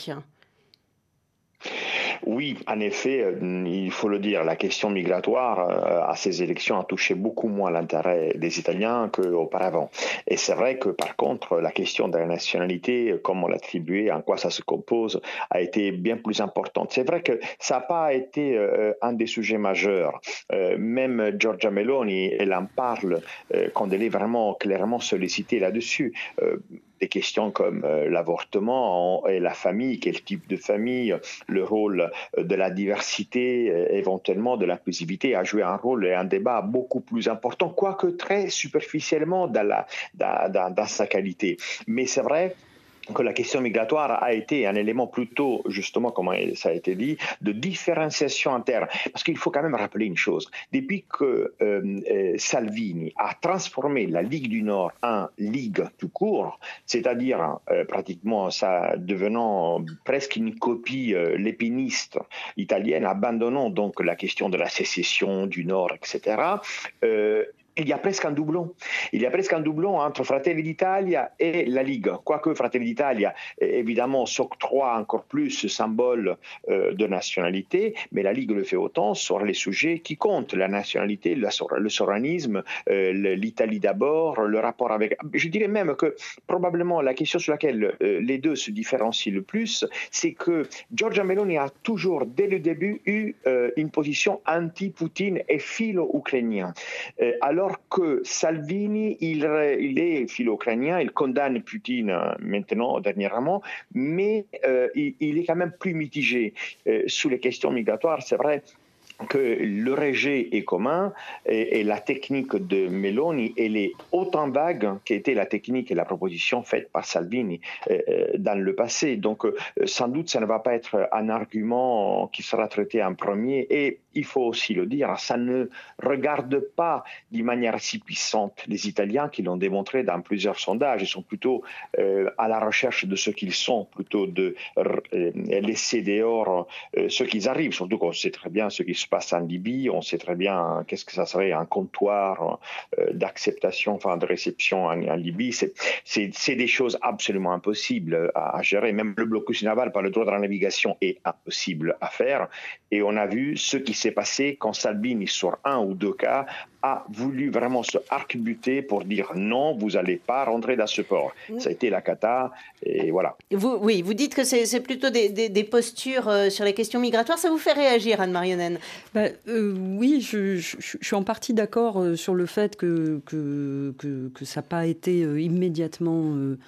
Oui, en effet, euh, il faut le dire, la question migratoire euh, à ces élections a touché beaucoup moins l'intérêt des Italiens qu'auparavant. Et c'est vrai que par contre, la question de la nationalité, comment l'attribuer, en quoi ça se compose, a été bien plus importante. C'est vrai que ça n'a pas été euh, un des sujets majeurs. même Giorgia Meloni, elle en parle quand elle est vraiment clairement sollicitée là-dessus des questions comme euh, l'avortement et la famille, quel type de famille, le rôle euh, de la diversité, euh, éventuellement de l'inclusivité, a joué un rôle et un débat beaucoup plus important, quoique très superficiellement dans, dans sa qualité. Mais c'est vrai que la question migratoire a été un élément plutôt, justement, comme ça a été dit, de différenciation interne. Parce qu'il faut quand même rappeler une chose. Depuis que euh, euh, Salvini a transformé la Ligue du Nord en Ligue tout court, c'est-à-dire euh, pratiquement ça devenant presque une copie lépiniste italienne, abandonnant donc la question de la sécession du Nord, etc., il y a presque un doublon. Il y a presque un doublon entre Fratelli d'Italia et la Ligue. Quoique Fratelli d'Italia, évidemment, s'octroie encore plus ce symbole euh, de nationalité, mais la Ligue le fait autant sur les sujets qui comptent, la nationalité, le sovranisme, euh, l'Italie d'abord, le rapport avec... Je dirais même que probablement la question sur laquelle euh, les deux se différencient le plus, c'est que Giorgia Meloni a toujours, dès le début, eu une position anti-Poutine et philo-ukrainien. alors que Salvini, il, est philo-ukrainien, il condamne Poutine maintenant, dernièrement, mais il, il, est quand même plus mitigé sur les questions migratoires. C'est vrai que le rejet est commun et, la technique de Meloni, elle est autant vague qu'était la technique et la proposition faite par Salvini euh, euh, dans le passé. Donc, euh, sans doute, ça ne va pas être un argument qui sera traité en premier. Et il faut aussi le dire, ça ne regarde pas d'une manière si puissante les Italiens qui l'ont démontré dans plusieurs sondages. Ils sont plutôt à la recherche de ce qu'ils sont, plutôt de laisser dehors ce qu'ils arrivent, surtout qu'on sait très bien ce qui se passe en Libye, on sait très bien qu'est-ce que ça serait un comptoir euh, d'acceptation, enfin de réception en, Libye. C'est des choses absolument impossibles à, gérer. Même le blocus naval par le droit de la navigation est impossible à faire. Et on a vu ce qui s'est passé quand Salvini, sur un ou deux cas, a voulu vraiment se arc-buter pour dire non, vous n'allez pas rentrer dans ce port. Mm. Ça a été la cata, et voilà. Vous, oui, vous dites que c'est plutôt des, des, postures euh, sur les questions migratoires. Ça vous fait réagir, Anne Marionne bah, euh, Oui, je, je, suis en partie d'accord euh, sur le fait que, que, que, que ça n'a pas été immédiatement euh,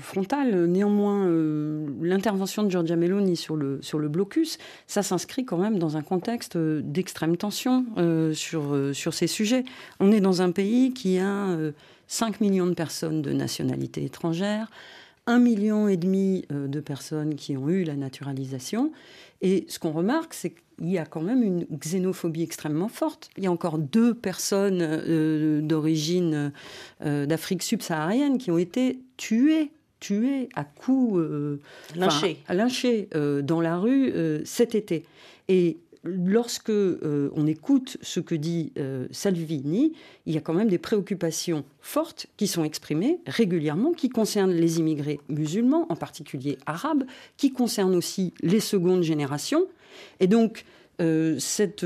frontale. Néanmoins, euh, l'intervention de Giorgia Meloni sur le, blocus, ça s'inscrit quand même dans un contexte euh, d'extrême tension sur, sur ces sujets. On est dans un pays qui a 5 millions de personnes de nationalité étrangère, 1 million et demi de personnes qui ont eu la naturalisation. Et ce qu'on remarque, c'est qu'il y a quand même une xénophobie extrêmement forte. Il y a encore deux personnes d'origine d'Afrique subsaharienne qui ont été tués tués à coups euh, lynchés, euh, dans la rue euh, cet été. Et lorsque on écoute ce que dit Salvini, il y a quand même des préoccupations fortes qui sont exprimées régulièrement, qui concernent les immigrés musulmans, en particulier arabes, qui concernent aussi les secondes générations. Et donc, cette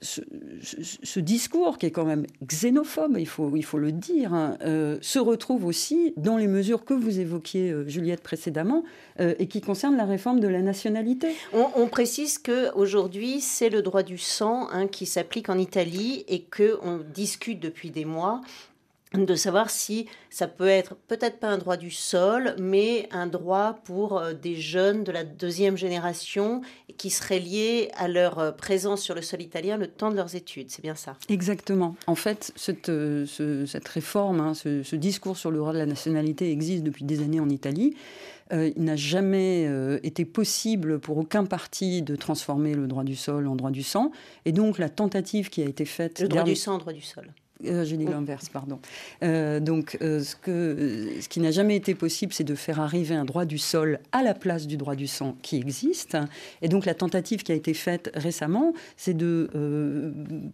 ce, discours, qui est quand même xénophobe, il faut, le dire, hein, euh, se retrouve aussi dans les mesures que vous évoquiez, euh, Juliette, précédemment, euh, et qui concernent la réforme de la nationalité. On, précise qu'aujourd'hui, c'est le droit du sang hein, qui s'applique en Italie et qu'on discute depuis des mois de savoir si ça peut être peut-être pas un droit du sol, mais un droit pour euh, des jeunes de la deuxième génération qui seraient liés à leur euh, présence sur le sol italien le temps de leurs études. C'est bien ça? Exactement. En fait, cette, euh, cette réforme, hein, ce, discours sur le droit de la nationalité existe depuis des années en Italie. il n'a jamais été possible pour aucun parti de transformer le droit du sol en droit du sang. Et donc la tentative qui a été faite... Le droit du sang en droit du sol. Euh, J'ai dit l'inverse, pardon. Euh, donc, euh, ce, que, ce qui n'a jamais été possible, c'est de faire arriver un droit du sol à la place du droit du sang qui existe. Et donc, la tentative qui a été faite récemment, c'est de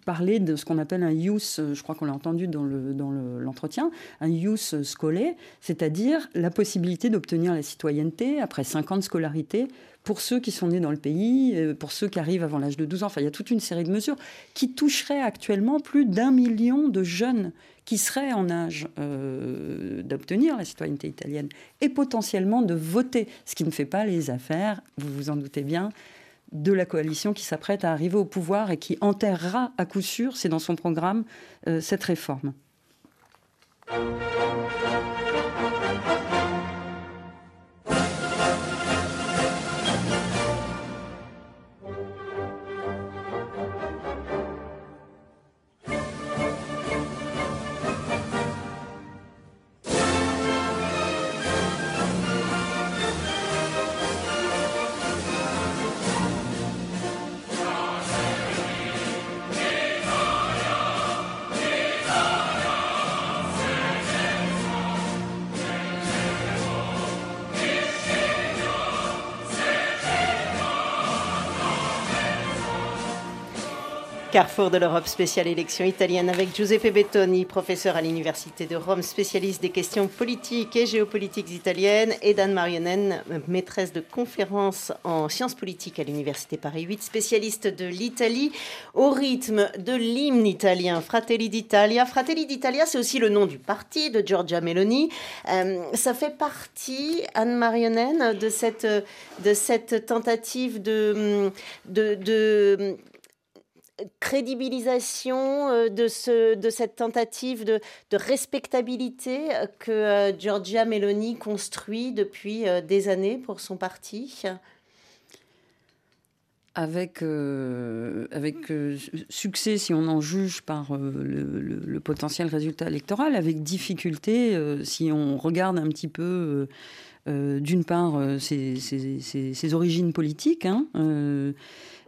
parler de ce qu'on appelle un ius, je crois qu'on l'a entendu dans l'entretien, le, dans un ius scolaire, c'est-à-dire la possibilité d'obtenir la citoyenneté après 5 ans de scolarité pour ceux qui sont nés dans le pays, euh, pour ceux qui arrivent avant l'âge de 12 ans. Enfin, il y a toute une série de mesures qui toucheraient actuellement plus d'un million de jeunes qui seraient en âge euh, d'obtenir la citoyenneté italienne et potentiellement de voter, ce qui ne fait pas les affaires, vous vous en doutez bien, de la coalition qui s'apprête à arriver au pouvoir et qui enterrera à coup sûr, c'est dans son programme, euh, cette réforme. Carrefour de l'Europe spéciale élection italienne avec Giuseppe Bettoni, professeur à l'Université de Rome, spécialiste des questions politiques et géopolitiques italiennes, et Dan Marionen, maîtresse de conférences en sciences politiques à l'Université Paris 8, spécialiste de l'Italie au rythme de l'hymne italien Fratelli d'Italia. Fratelli d'Italia, c'est aussi le nom du parti de Giorgia Meloni. Euh, ça fait partie, Anne Marionen, de cette, tentative de crédibilisation euh, de, ce, cette tentative de, respectabilité que euh, Giorgia Meloni construit depuis euh, des années pour son parti? Avec, avec succès, si on en juge par le, potentiel résultat électoral, avec difficulté, si on regarde un petit peu, d'une part, ses, origines politiques. Hein,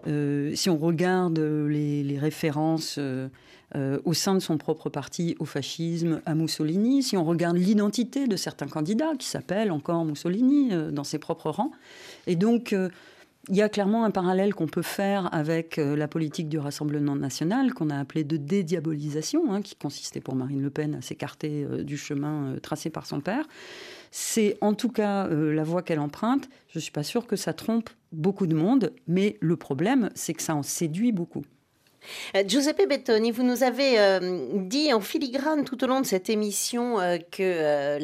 euh, si on regarde les, références euh, euh, au sein de son propre parti au fascisme, à Mussolini, si on regarde l'identité de certains candidats qui s'appellent encore Mussolini dans ses propres rangs, et donc il y a clairement un parallèle qu'on peut faire avec la politique du Rassemblement national, qu'on a appelé de dédiabolisation, hein, qui consistait pour Marine Le Pen à s'écarter du chemin tracé par son père. C'est en tout cas euh, la voie qu'elle emprunte. Je ne suis pas sûre que ça trompe beaucoup de monde, mais le problème, c'est que ça en séduit beaucoup. Euh, Giuseppe Bettoni, vous nous avez euh, dit en filigrane tout au long de cette émission euh, que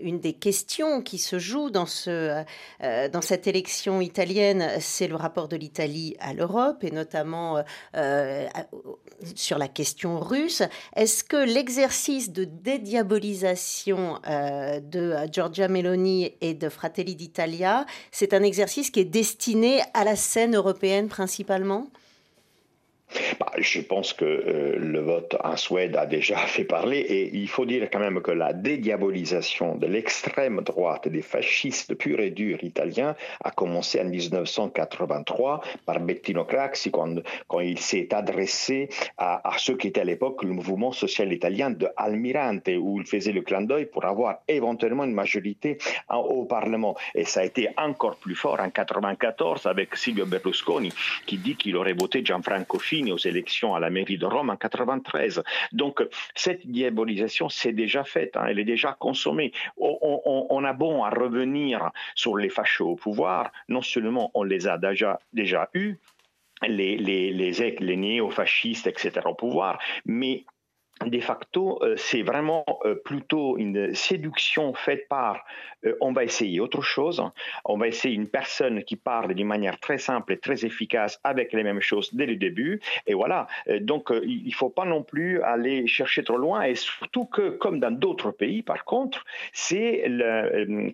une des questions qui se joue dans, dans cette élection italienne, c'est le rapport de l'Italie à l'Europe et notamment sur la question russe. Est-ce que l'exercice de dédiabolisation de Giorgia Meloni et de Fratelli d'Italia, c'est un exercice qui est destiné à la scène européenne principalement? Bah, je pense que euh, le vote en Suède a déjà [laughs] fait parler et il faut dire quand même que la dédiabolisation de l'extrême droite des fascistes purs et durs italiens a commencé en 1983 par Bettino Craxi quand, il s'est adressé à, à, ce qui était à l'époque le mouvement social italien de Almirante où il faisait le clin d'œil pour avoir éventuellement une majorité au Parlement. Et ça a été encore plus fort en 1994 avec Silvio Berlusconi qui dit qu'il aurait voté Gianfranco Fini aux élections à la mairie de Rome en 93. Donc cette diabolisation s'est déjà faite, hein, elle est déjà consommée. On, a bon à revenir sur les fachos au pouvoir, non seulement on les a déjà, déjà eus, les, les, les, les néo-fascistes, etc., au pouvoir, mais de facto, euh, c'est vraiment euh, plutôt une séduction faite par euh, on va essayer autre chose, on va essayer une personne qui parle d'une manière très simple et très efficace avec les mêmes choses dès le début. Et voilà, donc il ne faut pas non plus aller chercher trop loin et surtout que, comme dans d'autres pays, par contre, c'est,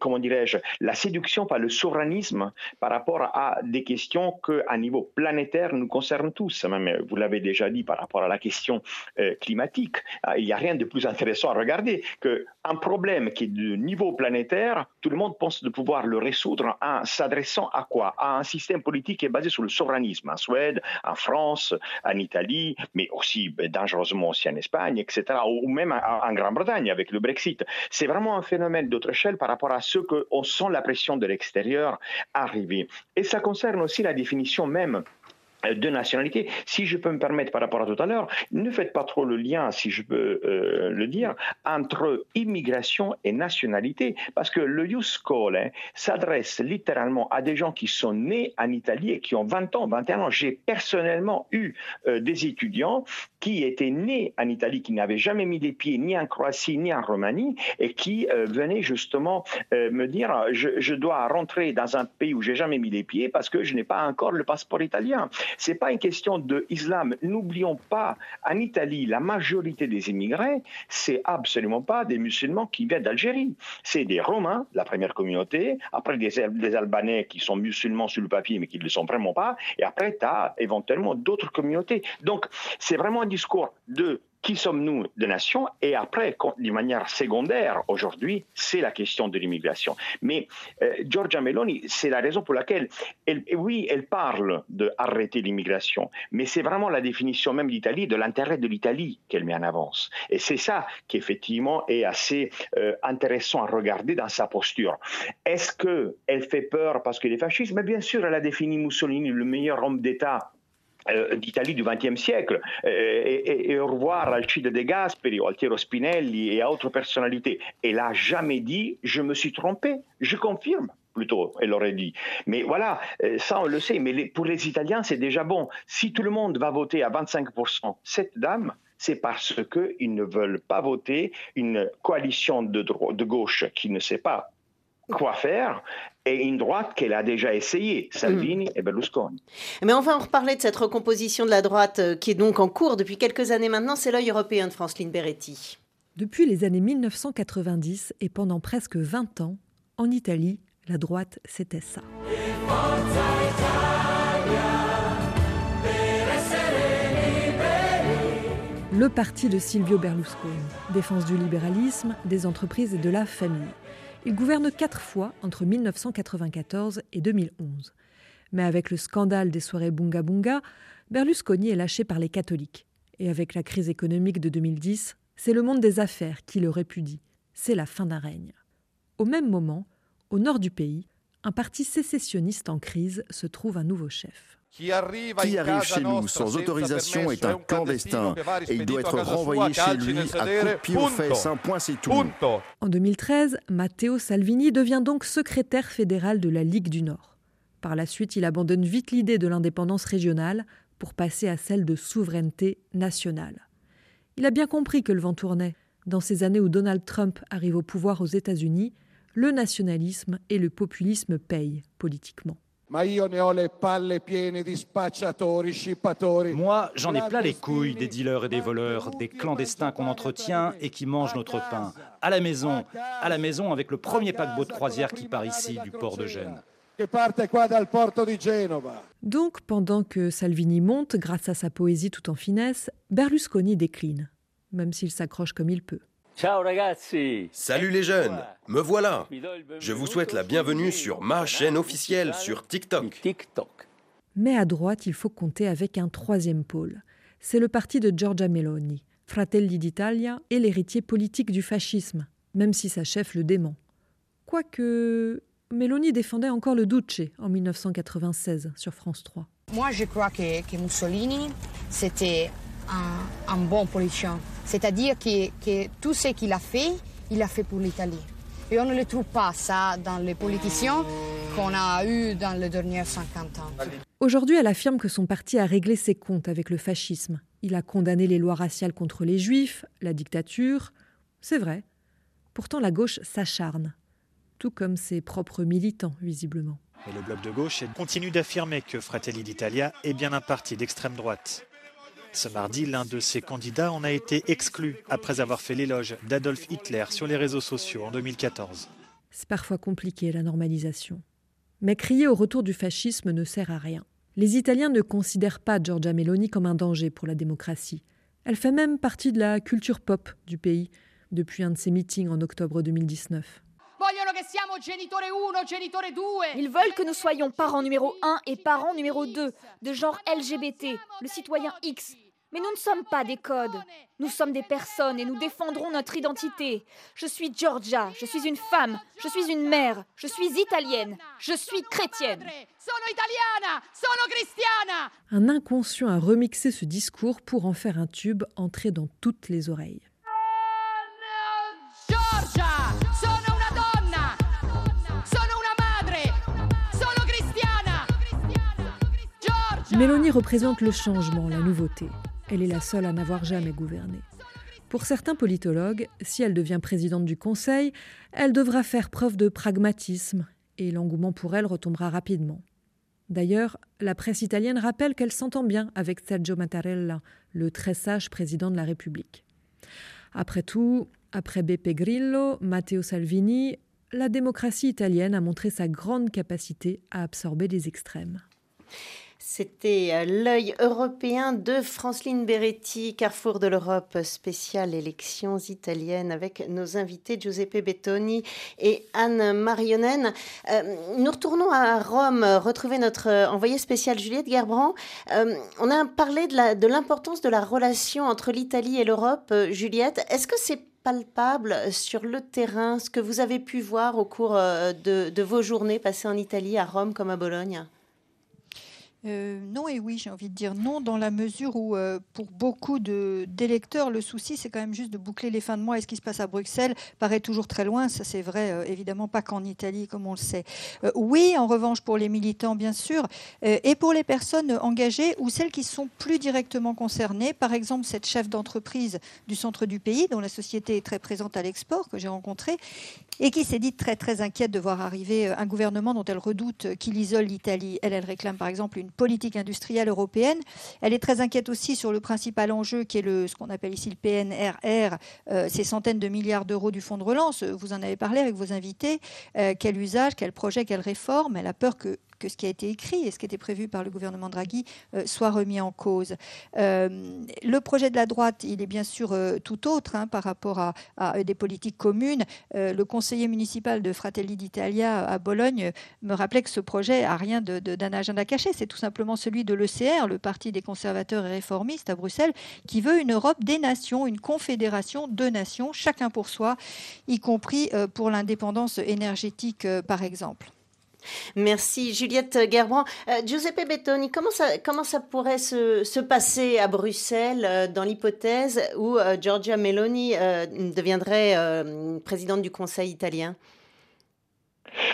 comment dirais-je, la séduction par le souverainisme par rapport à des questions qu'à niveau planétaire nous concernent tous. Vous l'avez déjà dit par rapport à la question climatique. Ah, il n'y a rien de plus intéressant à regarder qu'un problème qui est de niveau planétaire, tout le monde pense de pouvoir le résoudre en s'adressant à quoi? À un système politique qui est basé sur le souverainisme, en Suède, en France, en Italie, mais aussi ben, dangereusement aussi en Espagne, etc., ou même en, Grande-Bretagne avec le Brexit. C'est vraiment un phénomène d'autre échelle par rapport à ce qu'on sent la pression de l'extérieur arriver. Et ça concerne aussi la définition même de nationalité. Si je peux me permettre par rapport à tout à l'heure, ne faites pas trop le lien, si je peux euh, le dire, entre immigration et nationalité, parce que le Ius hein, s'adresse littéralement à des gens qui sont nés en Italie et qui ont 20 ans, 21 ans. J'ai personnellement eu euh, des étudiants qui étaient nés en Italie, qui n'avaient jamais mis les pieds ni en Croatie ni en Roumanie, et qui euh, venaient justement me dire, je, je, dois rentrer dans un pays où j'ai jamais mis les pieds parce que je n'ai pas encore le passeport italien. C'est pas une question de islam. N'oublions pas, en Italie, la majorité des immigrés, c'est absolument pas des musulmans qui viennent d'Algérie. C'est des Romains, la première communauté, après des, des, Albanais qui sont musulmans sur le papier mais qui ne le sont vraiment pas, et après tu as éventuellement d'autres communautés. Donc c'est vraiment un discours de qui sommes-nous de nation? Et après, d'une manière secondaire, aujourd'hui, c'est la question de l'immigration. Mais euh, Giorgia Meloni, c'est la raison pour laquelle, elle, oui, elle parle d'arrêter l'immigration, mais c'est vraiment la définition même d'Italie, de l'intérêt de l'Italie qu'elle met en avance. Et c'est ça qui, effectivement, est assez euh, intéressant à regarder dans sa posture. Est-ce qu'elle fait peur parce qu'elle est fasciste Mais bien sûr, elle a défini Mussolini, le meilleur homme d'État d'Italie du XXe siècle et, au revoir Alcide De Gasperi, Altiero Spinelli et à autres personnalités. Elle n'a jamais dit je me suis trompé. Je confirme plutôt, elle aurait dit. Mais voilà, ça on le sait, mais pour les Italiens c'est déjà bon. Si tout le monde va voter à 25%, cette dame, c'est parce qu'ils ne veulent pas voter une coalition de, de gauche qui ne sait pas quoi faire et une droite qu'elle a déjà essayé, Salvini et Berlusconi. Mais on va en reparler de cette recomposition de la droite euh, qui est donc en cours depuis quelques années maintenant. C'est l'œil européen de Franceline Beretti. Depuis les années 1990 et pendant presque 20 ans, en Italie, la droite, c'était ça. Le parti de Silvio Berlusconi, défense du libéralisme, des entreprises et de la famille. Il gouverne quatre fois entre 1994 et 2011. Mais avec le scandale des soirées Bunga Bunga, Berlusconi est lâché par les catholiques. Et avec la crise économique de 2010, c'est le monde des affaires qui le répudie. C'est la fin d'un règne. Au même moment, au nord du pays, un parti sécessionniste en crise se trouve un nouveau chef. Qui arrive chez nous? sans autorisation est un clandestin et il doit être renvoyé chez lui à coup de pied aux fesses. Un point, c'est tout. En 2013, Matteo Salvini devient donc secrétaire fédéral de la Ligue du Nord. Par la suite, il abandonne vite l'idée de l'indépendance régionale pour passer à celle de souveraineté nationale. Il a bien compris que le vent tournait. Dans ces années où Donald Trump arrive au pouvoir aux États-Unis, le nationalisme et le populisme payent politiquement. Moi, j'en ai plein les couilles des dealers et des voleurs, des clandestins qu'on entretient et qui mangent notre pain. À la maison, à la maison avec le premier paquebot de croisière qui part ici du port de Gênes. Donc, pendant que Salvini monte grâce à sa poésie tout en finesse, Berlusconi décline, même s'il s'accroche comme il peut. Salut les jeunes, me voilà. Je vous souhaite la bienvenue sur ma chaîne officielle sur TikTok. Mais à droite, il faut compter avec un troisième pôle. C'est le parti de Giorgia Meloni, Fratelli d'Italia et l'héritier politique du fascisme, même si sa chef le dément. Quoique Meloni défendait encore le Duce en 1996 sur France 3. Moi, je crois que, Mussolini, c'était un, un bon politicien. C'est-à-dire que, tout ce qu'il a fait, il a fait pour l'Italie. Et on ne le trouve pas ça dans les politiciens qu'on a eus dans les derniers 50 ans. Aujourd'hui, elle affirme que son parti a réglé ses comptes avec le fascisme. Il a condamné les lois raciales contre les juifs, la dictature. C'est vrai. Pourtant, la gauche s'acharne. Tout comme ses propres militants, visiblement. Et le bloc de gauche continue d'affirmer que Fratelli d'Italia est bien un parti d'extrême droite. Ce mardi, l'un de ses candidats en a été exclu après avoir fait l'éloge d'Adolf Hitler sur les réseaux sociaux en 2014. C'est parfois compliqué la normalisation. Mais crier au retour du fascisme ne sert à rien. Les Italiens ne considèrent pas Giorgia Meloni comme un danger pour la démocratie. Elle fait même partie de la culture pop du pays depuis un de ses meetings en octobre 2019. Ils veulent que nous soyons parents numéro 1 et parents numéro 2, de genre LGBT, le citoyen X, mais nous ne sommes pas des codes. Nous sommes des personnes et nous défendrons notre identité. Je suis Georgia, je suis une femme, je suis une mère, je suis italienne, je suis chrétienne. Un inconscient a remixé ce discours pour en faire un tube entré dans toutes les oreilles. Mélanie représente le changement, la nouveauté. Elle est la seule à n'avoir jamais gouverné. Pour certains politologues, si elle devient présidente du Conseil, elle devra faire preuve de pragmatisme et l'engouement pour elle retombera rapidement. D'ailleurs, la presse italienne rappelle qu'elle s'entend bien avec Sergio Mattarella, le très sage président de la République. Après tout, après Beppe Grillo, Matteo Salvini, la démocratie italienne a montré sa grande capacité à absorber les extrêmes. C'était euh, l'œil européen de Franceline Beretti, Carrefour de l'Europe, spéciale élections italiennes avec nos invités Giuseppe Bettoni et Anne Marionen. Euh, nous retournons à Rome, retrouver notre euh, envoyée spéciale Juliette Gerbrand. on a parlé de l'importance de, la relation entre l'Italie et l'Europe. Juliette, est-ce que c'est palpable sur le terrain, ce que vous avez pu voir au cours de vos journées passées en Italie, à Rome comme à Bologne? Euh, non et oui, j'ai envie de dire non, dans la mesure où euh, pour beaucoup d'électeurs, le souci c'est quand même juste de boucler les fins de mois et ce qui se passe à Bruxelles paraît toujours très loin. Ça c'est vrai, euh, évidemment pas qu'en Italie comme on le sait. oui, en revanche pour les militants bien sûr, et pour les personnes engagées ou celles qui sont plus directement concernées, par exemple cette chef d'entreprise du centre du pays dont la société est très présente à l'export que j'ai rencontrée et qui s'est dit très très inquiète de voir arriver un gouvernement dont elle redoute qu'il isole l'Italie. Elle, elle réclame par exemple une politique industrielle européenne. Elle est très inquiète aussi sur le principal enjeu qui est le, ce qu'on appelle ici le PNRR, euh, ces centaines de milliards d'euros du fonds de relance. Vous en avez parlé avec vos invités. Euh, quel usage, quel projet, quelle réforme Elle a peur que ce qui a été écrit et ce qui était prévu par le gouvernement Draghi euh, soit remis en cause. Euh, le projet de la droite, il est bien sûr euh, tout autre hein, par rapport à, des politiques communes. le conseiller municipal de Fratelli d'Italia à Bologne me rappelait que ce projet a rien d'un agenda caché. C'est tout simplement celui de l'ECR, le Parti des conservateurs et réformistes à Bruxelles, qui veut une Europe des nations, une confédération de nations, chacun pour soi, y compris pour l'indépendance énergétique, par exemple. Merci Juliette Gerbrand. Euh, Giuseppe Bettoni, comment ça, pourrait se, se passer à Bruxelles euh, dans l'hypothèse où euh, Giorgia Meloni deviendrait présidente du Conseil italien?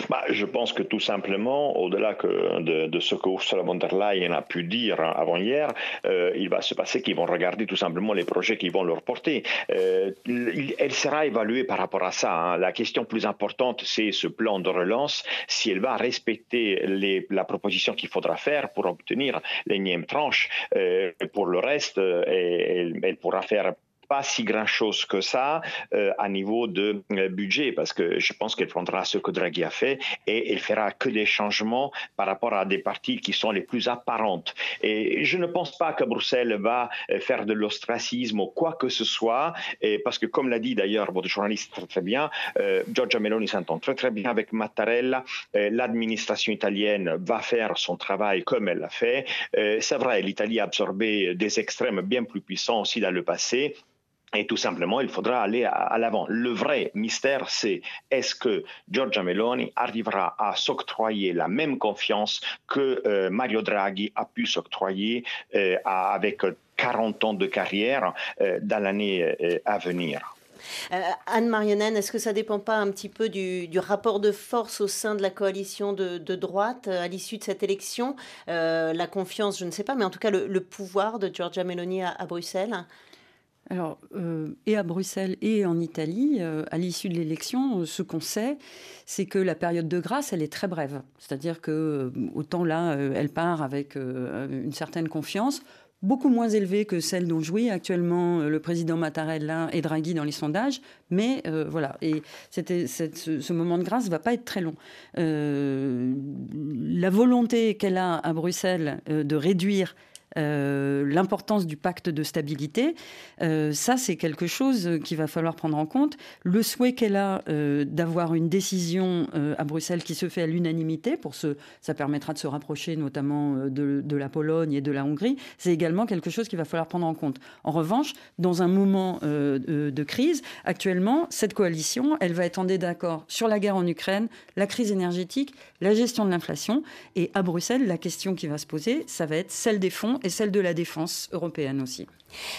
Bah, je pense que tout simplement, au-delà de, ce que Ursula von der Leyen a pu dire avant hier, euh, il va se passer qu'ils vont regarder tout simplement les projets qu'ils vont leur porter. Euh, elle sera évaluée par rapport à ça. Hein. La question plus importante, c'est ce plan de relance, si elle va respecter la proposition qu'il faudra faire pour obtenir l'énième tranche. Euh, pour le reste, elle, elle pourra faire pas si grand-chose que ça euh, à niveau de euh, budget, parce que je pense qu'elle prendra ce que Draghi a fait et elle fera que des changements par rapport à des parties qui sont les plus apparentes. Et je ne pense pas que Bruxelles va euh, faire de l'ostracisme ou quoi que ce soit, et parce que comme l'a dit d'ailleurs votre journaliste très, très bien, Giorgia Meloni s'entend très très bien avec Mattarella, l'administration italienne va faire son travail comme elle l'a fait. C'est vrai, l'Italie a absorbé des extrêmes bien plus puissants aussi dans le passé. Et tout simplement, il faudra aller à, l'avant. Le vrai mystère, c'est est-ce que Giorgia Meloni arrivera à s'octroyer la même confiance que euh, Mario Draghi a pu s'octroyer euh, avec 40 ans de carrière euh, dans l'année à venir. Anne Marionne, est-ce que ça ne dépend pas un petit peu du, rapport de force au sein de la coalition de, droite à l'issue de cette élection? La confiance, je ne sais pas, mais en tout cas le, pouvoir de Giorgia Meloni à Bruxelles? Alors, euh, et à Bruxelles et en Italie, euh, à l'issue de l'élection, euh, ce qu'on sait, c'est que la période de grâce, elle est très brève. C'est-à-dire que autant là, elle part avec une certaine confiance, beaucoup moins élevée que celle dont jouit actuellement le président Mattarella et Draghi dans les sondages. Mais voilà, et ce, moment de grâce ne va pas être très long. la volonté qu'elle a à Bruxelles de réduire euh, l'importance du pacte de stabilité, euh, ça c'est quelque chose qu'il va falloir prendre en compte. Le souhait qu'elle a euh, d'avoir une décision à Bruxelles qui se fait à l'unanimité, pour ce, ça permettra de se rapprocher notamment de, de la Pologne et de la Hongrie, c'est également quelque chose qu'il va falloir prendre en compte. En revanche, dans un moment de crise, actuellement, cette coalition, elle va être en désaccord sur la guerre en Ukraine, la crise énergétique, la gestion de l'inflation, et à Bruxelles, la question qui va se poser, ça va être celle des fonds et celle de la défense européenne aussi.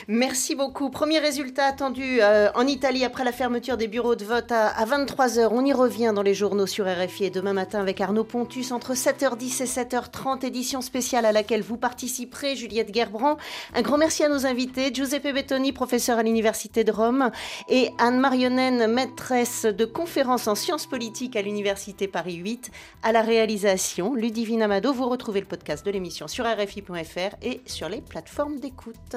Merci beaucoup. Premier résultat attendu euh, en Italie après la fermeture des bureaux de vote à, 23h. On y revient dans les journaux sur RFI et demain matin avec Arnaud Pontus entre 7h10 et 7h30, édition spéciale à laquelle vous participerez, Juliette Gerbrand. Un grand merci à nos invités, Giuseppe Bettoni, professeur à l'Université de Rome, et Anne Marionnen, maîtresse de conférences en sciences politiques à l'Université Paris 8. À la réalisation, Ludivine Amado. Vous retrouvez le podcast de l'émission sur RFI.fr et sur les plateformes d'écoute.